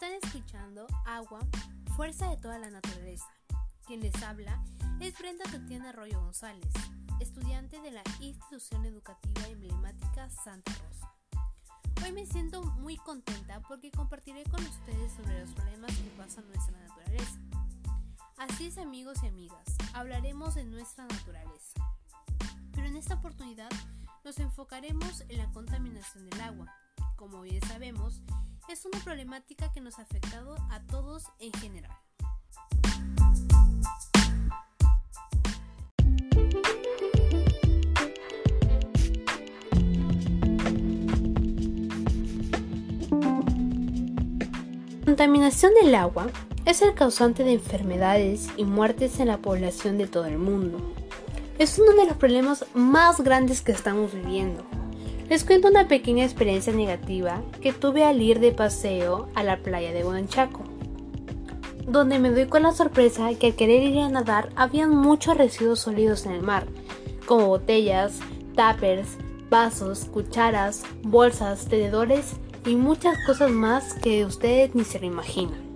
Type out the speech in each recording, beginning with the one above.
Están escuchando Agua, Fuerza de toda la Naturaleza. Quien les habla es Brenda Tatiana Arroyo González, estudiante de la institución educativa emblemática Santa Rosa. Hoy me siento muy contenta porque compartiré con ustedes sobre los problemas que pasa en nuestra naturaleza. Así es amigos y amigas, hablaremos de nuestra naturaleza. Pero en esta oportunidad nos enfocaremos en la contaminación del agua. Como bien sabemos, es una problemática que nos ha afectado a todos en general. La contaminación del agua es el causante de enfermedades y muertes en la población de todo el mundo. Es uno de los problemas más grandes que estamos viviendo. Les cuento una pequeña experiencia negativa que tuve al ir de paseo a la playa de Huanchaco, donde me doy con la sorpresa que al querer ir a nadar habían muchos residuos sólidos en el mar, como botellas, tuppers, vasos, cucharas, bolsas, tenedores y muchas cosas más que ustedes ni se lo imaginan.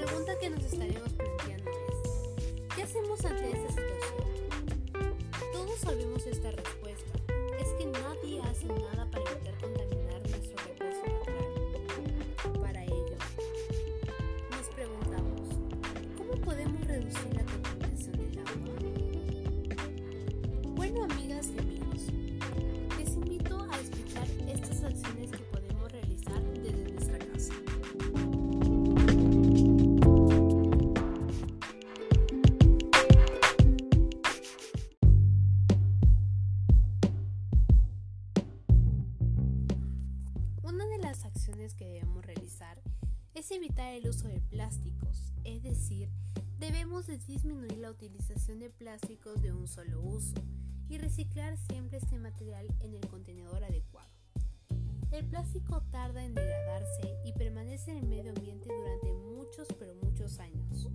Pregunta que nos estaremos planteando es, ¿qué hacemos ante esta situación? Todos sabemos esta respuesta, es que nadie hace nada para evitar contaminar nuestro recurso natural. Para ello, nos preguntamos, ¿cómo podemos reducir el uso de plásticos, es decir, debemos de disminuir la utilización de plásticos de un solo uso y reciclar siempre este material en el contenedor adecuado. El plástico tarda en degradarse y permanece en el medio ambiente durante muchos pero muchos años,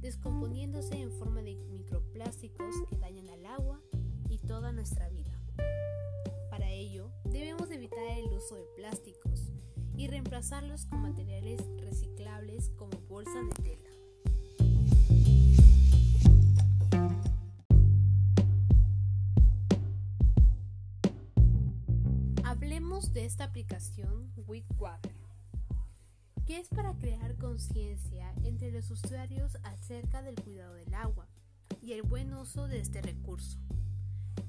descomponiéndose en forma de microplásticos que dañan al agua y toda nuestra vida. Para ello, debemos evitar el uso de plásticos y reemplazarlos con materiales reciclables como bolsas de tela. Hablemos de esta aplicación WeWater, que es para crear conciencia entre los usuarios acerca del cuidado del agua y el buen uso de este recurso.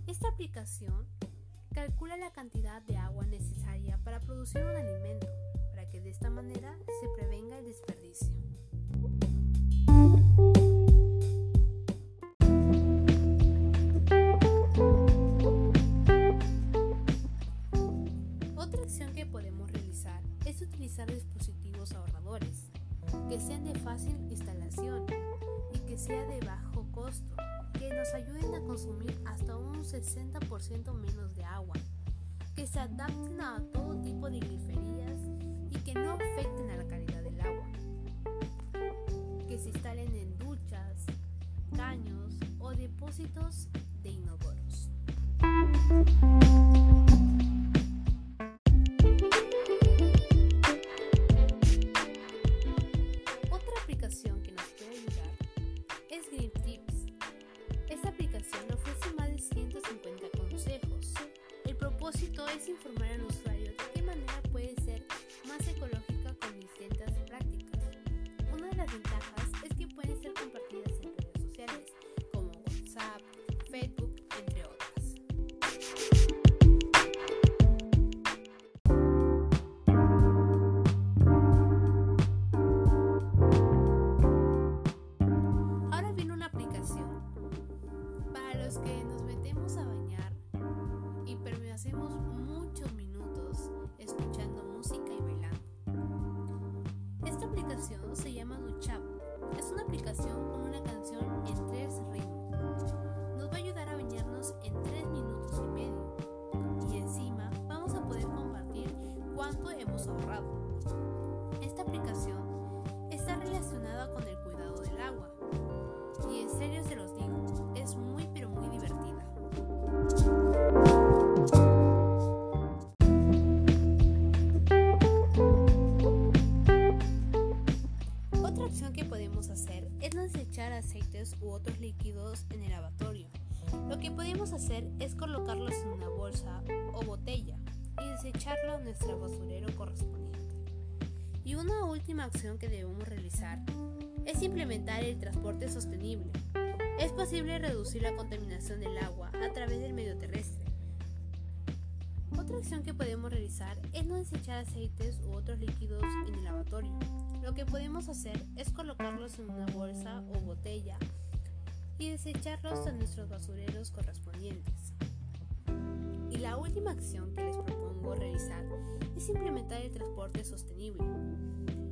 Esta aplicación calcula la cantidad de agua necesaria para producir un alimento, que de esta manera se prevenga el desperdicio. Otra acción que podemos realizar es utilizar dispositivos ahorradores, que sean de fácil instalación y que sea de bajo costo, que nos ayuden a consumir hasta un 60% menos de agua, que se adapten a todo tipo de griferías no afecten a la calidad del agua, que se instalen en duchas, caños o depósitos de inodoros. Otra aplicación que nos puede ayudar es Green Tips. Esta aplicación ofrece más de 150 consejos. El propósito es informar al usuario de permanecemos muchos minutos escuchando música y bailando. Esta aplicación se llama Duchap. Es una aplicación con una canción en tres ritmos. Podemos hacer es colocarlos en una bolsa o botella y desecharlo a nuestro basurero correspondiente. Y una última acción que debemos realizar es implementar el transporte sostenible. Es posible reducir la contaminación del agua a través del medio terrestre. Otra acción que podemos realizar es no desechar aceites u otros líquidos en el lavatorio. Lo que podemos hacer es colocarlos en una bolsa o botella y desecharlos a nuestros basureros correspondientes. Y la última acción que les propongo realizar es implementar el transporte sostenible.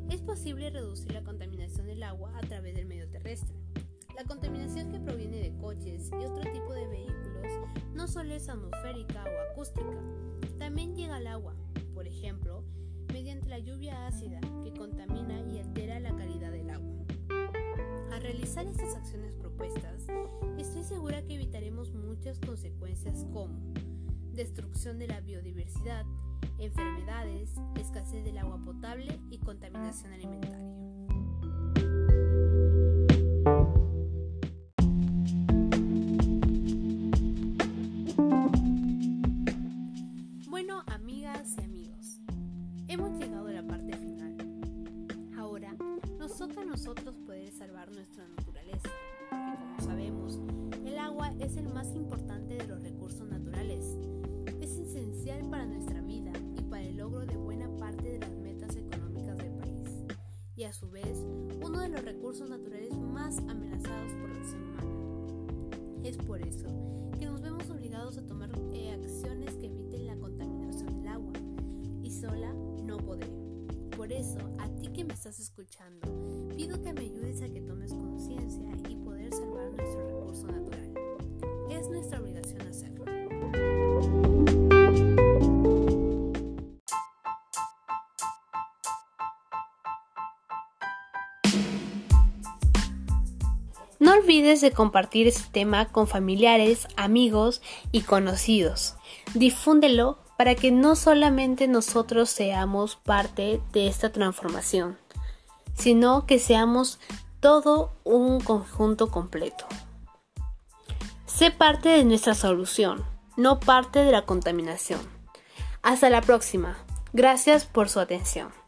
Es posible reducir la contaminación del agua a través del medio terrestre. La contaminación que proviene de coches y otro tipo de vehículos no solo es atmosférica o acústica, también llega al agua, por ejemplo, mediante la lluvia ácida que contamina y altera la calidad del agua. Al realizar estas acciones propuestas, estoy segura que evitaremos muchas consecuencias como destrucción de la biodiversidad, enfermedades, escasez del agua potable y contaminación alimentaria. Bueno, amigas y amigos, hemos llegado a la parte final. Ahora nos toca a nosotros poder salvar nuestra naturaleza, como sabemos, el agua es el más importante de los recursos naturales esencial para nuestra vida y para el logro de buena parte de las metas económicas del país, y a su vez uno de los recursos naturales más amenazados por la acción humana. Es por eso que nos vemos obligados a tomar eh, acciones que eviten la contaminación del agua, y sola no podré. Por eso, a ti que me estás escuchando, pido que me ayudes a que tomes conciencia y poder salvar nuestro recurso natural. Es nuestra obligación hacerlo. No olvides de compartir este tema con familiares, amigos y conocidos. Difúndelo para que no solamente nosotros seamos parte de esta transformación, sino que seamos todo un conjunto completo. Sé parte de nuestra solución, no parte de la contaminación. Hasta la próxima. Gracias por su atención.